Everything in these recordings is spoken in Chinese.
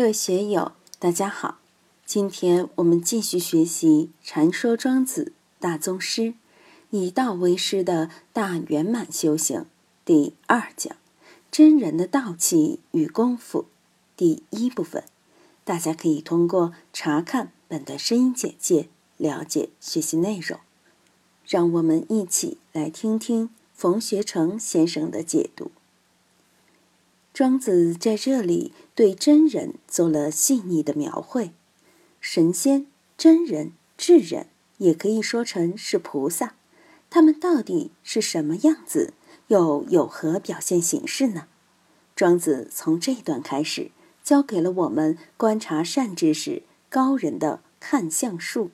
各位学友，大家好！今天我们继续学习《禅说庄子大宗师》，以道为师的大圆满修行第二讲：真人的道气与功夫。第一部分，大家可以通过查看本段声音简介了解学习内容。让我们一起来听听冯学成先生的解读。庄子在这里对真人做了细腻的描绘，神仙、真人、智人，也可以说成是菩萨，他们到底是什么样子，又有何表现形式呢？庄子从这段开始，教给了我们观察善知识、高人的看相术。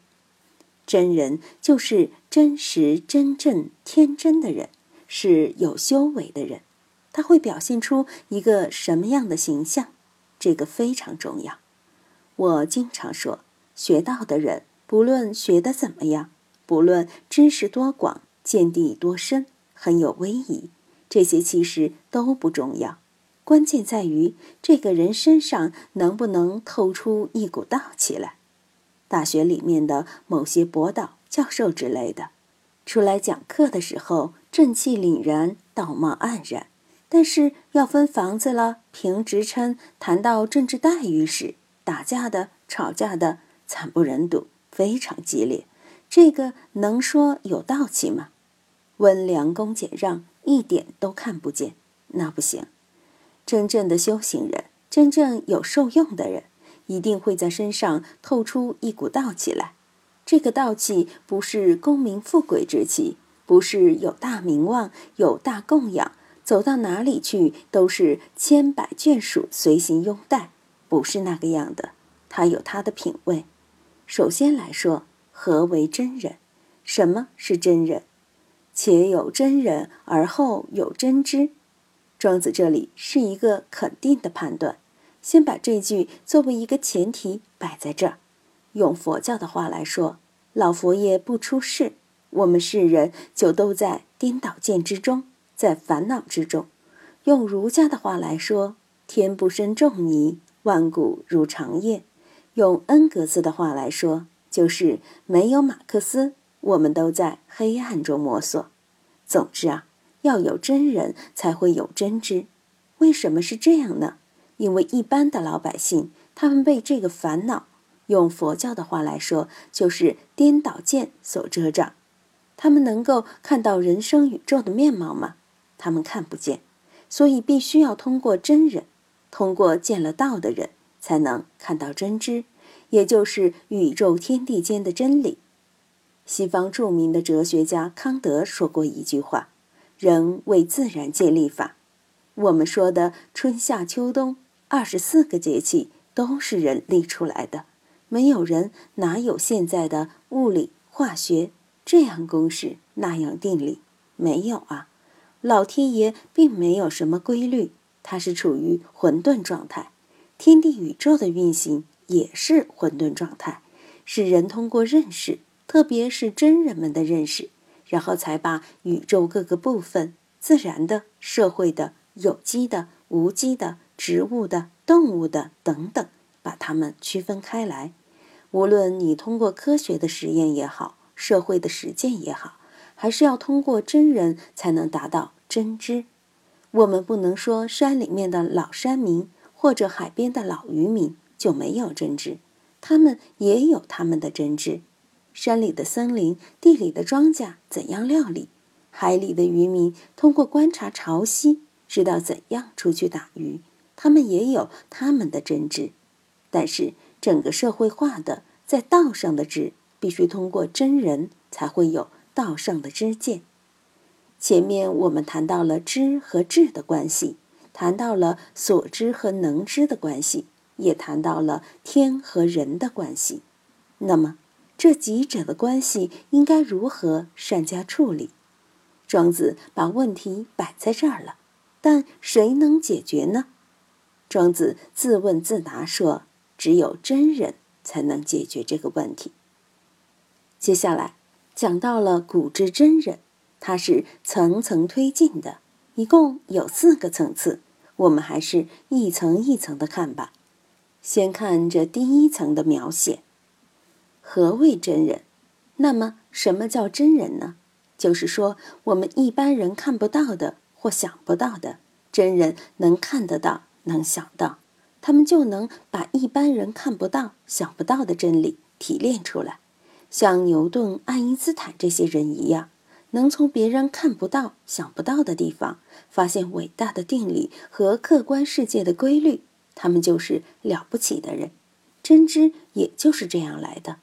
真人就是真实、真正、天真的人，是有修为的人。他会表现出一个什么样的形象？这个非常重要。我经常说，学道的人，不论学的怎么样，不论知识多广、见地多深、很有威仪，这些其实都不重要。关键在于这个人身上能不能透出一股道气来。大学里面的某些博导、教授之类的，出来讲课的时候，正气凛然，道貌岸然。但是要分房子了，评职称，谈到政治待遇时，打架的、吵架的，惨不忍睹，非常激烈。这个能说有道气吗？温良恭俭让，一点都看不见，那不行。真正的修行人，真正有受用的人，一定会在身上透出一股道气来。这个道气不是功名富贵之气，不是有大名望、有大供养。走到哪里去都是千百眷属随行拥戴，不是那个样的。他有他的品味。首先来说，何为真人？什么是真人？且有真人，而后有真知。庄子这里是一个肯定的判断，先把这句作为一个前提摆在这儿。用佛教的话来说，老佛爷不出世，我们世人就都在颠倒见之中。在烦恼之中，用儒家的话来说，“天不生仲尼，万古如长夜”；用恩格斯的话来说，就是没有马克思，我们都在黑暗中摸索。总之啊，要有真人才会有真知。为什么是这样呢？因为一般的老百姓，他们被这个烦恼，用佛教的话来说，就是颠倒见所遮障。他们能够看到人生宇宙的面貌吗？他们看不见，所以必须要通过真人，通过见了道的人，才能看到真知，也就是宇宙天地间的真理。西方著名的哲学家康德说过一句话：“人为自然界立法。”我们说的春夏秋冬二十四个节气都是人立出来的，没有人哪有现在的物理、化学这样公式那样定理？没有啊。老天爷并没有什么规律，它是处于混沌状态，天地宇宙的运行也是混沌状态，是人通过认识，特别是真人们的认识，然后才把宇宙各个部分、自然的、社会的、有机的、无机的、植物的、动物的等等，把它们区分开来。无论你通过科学的实验也好，社会的实践也好，还是要通过真人才能达到。真知，我们不能说山里面的老山民或者海边的老渔民就没有真知，他们也有他们的真知。山里的森林、地里的庄稼怎样料理？海里的渔民通过观察潮汐，知道怎样出去打鱼，他们也有他们的真知。但是整个社会化的在道上的知，必须通过真人才会有道上的知见。前面我们谈到了知和智的关系，谈到了所知和能知的关系，也谈到了天和人的关系。那么，这几者的关系应该如何善加处理？庄子把问题摆在这儿了，但谁能解决呢？庄子自问自答说：“只有真人才能解决这个问题。”接下来讲到了古之真人。它是层层推进的，一共有四个层次，我们还是一层一层的看吧。先看这第一层的描写。何谓真人？那么，什么叫真人呢？就是说，我们一般人看不到的或想不到的，真人能看得到，能想到，他们就能把一般人看不到、想不到的真理提炼出来，像牛顿、爱因斯坦这些人一样，能从别人看不到、想不到的地方发现伟大的定理和客观世界的规律，他们就是了不起的人。真知也就是这样来的。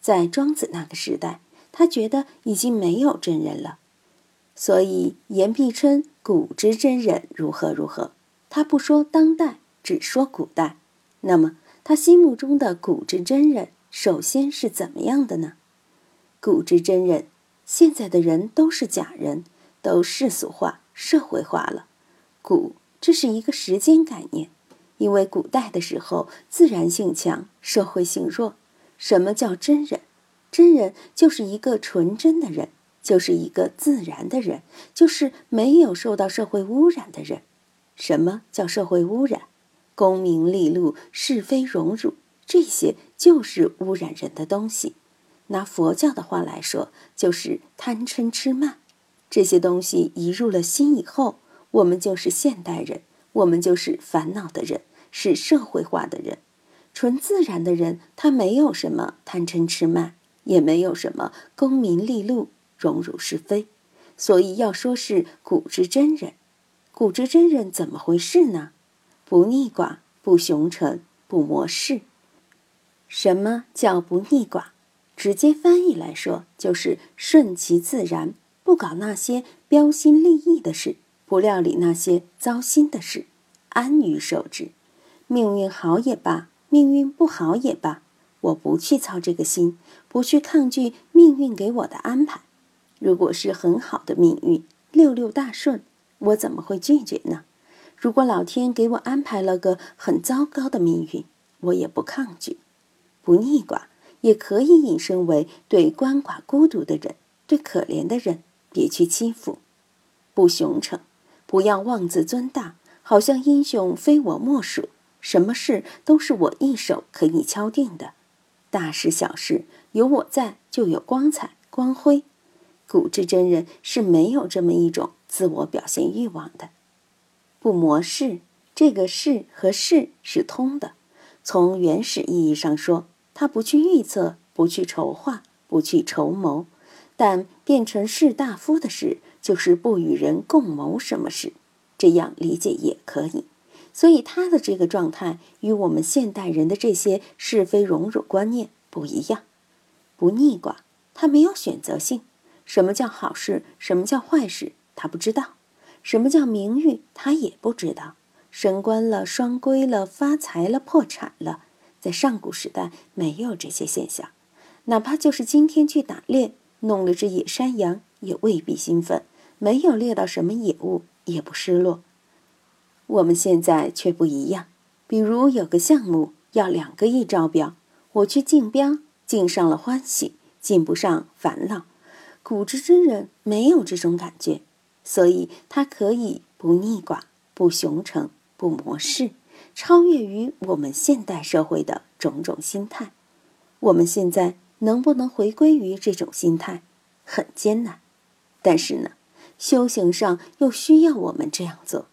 在庄子那个时代，他觉得已经没有真人了，所以言必称古之真人如何如何。他不说当代，只说古代。那么他心目中的古之真人，首先是怎么样的呢？古之真人，现在的人都是假人，都世俗化、社会化了。古，这是一个时间概念，因为古代的时候自然性强，社会性弱。什么叫真人？真人就是一个纯真的人，就是一个自然的人，就是没有受到社会污染的人。什么叫社会污染？功名利禄、是非荣辱，这些就是污染人的东西。拿佛教的话来说，就是贪嗔痴慢。这些东西一入了心以后，我们就是现代人，我们就是烦恼的人，是社会化的人。纯自然的人，他没有什么贪嗔痴慢，也没有什么功名利禄、荣辱是非，所以要说是古之真人。古之真人怎么回事呢？不逆寡，不雄成，不磨世。什么叫不逆寡？直接翻译来说，就是顺其自然，不搞那些标新立异的事，不料理那些糟心的事，安于受之，命运好也罢。命运不好也罢，我不去操这个心，不去抗拒命运给我的安排。如果是很好的命运，六六大顺，我怎么会拒绝呢？如果老天给我安排了个很糟糕的命运，我也不抗拒。不逆寡也可以引申为对鳏寡孤独的人，对可怜的人，别去欺负。不雄成，不要妄自尊大，好像英雄非我莫属。什么事都是我一手可以敲定的，大事小事有我在就有光彩光辉。古之真人是没有这么一种自我表现欲望的。不磨事，这个事和事是通的。从原始意义上说，他不去预测，不去筹划，不去筹谋，但变成士大夫的事，就是不与人共谋什么事。这样理解也可以。所以他的这个状态与我们现代人的这些是非荣辱观念不一样，不逆寡，他没有选择性。什么叫好事？什么叫坏事？他不知道。什么叫名誉？他也不知道。升官了，双规了，发财了，破产了，在上古时代没有这些现象。哪怕就是今天去打猎，弄了只野山羊，也未必兴奋；没有猎到什么野物，也不失落。我们现在却不一样，比如有个项目要两个亿招标，我去竞标，竞上了欢喜，竞不上烦恼。古之真人没有这种感觉，所以他可以不逆寡、不雄成、不磨世，超越于我们现代社会的种种心态。我们现在能不能回归于这种心态，很艰难，但是呢，修行上又需要我们这样做。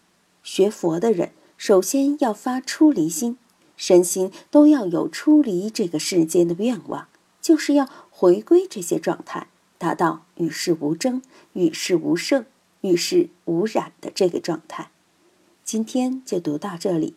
学佛的人，首先要发出离心，身心都要有出离这个世间的愿望，就是要回归这些状态，达到与世无争、与世无胜、与世无染的这个状态。今天就读到这里，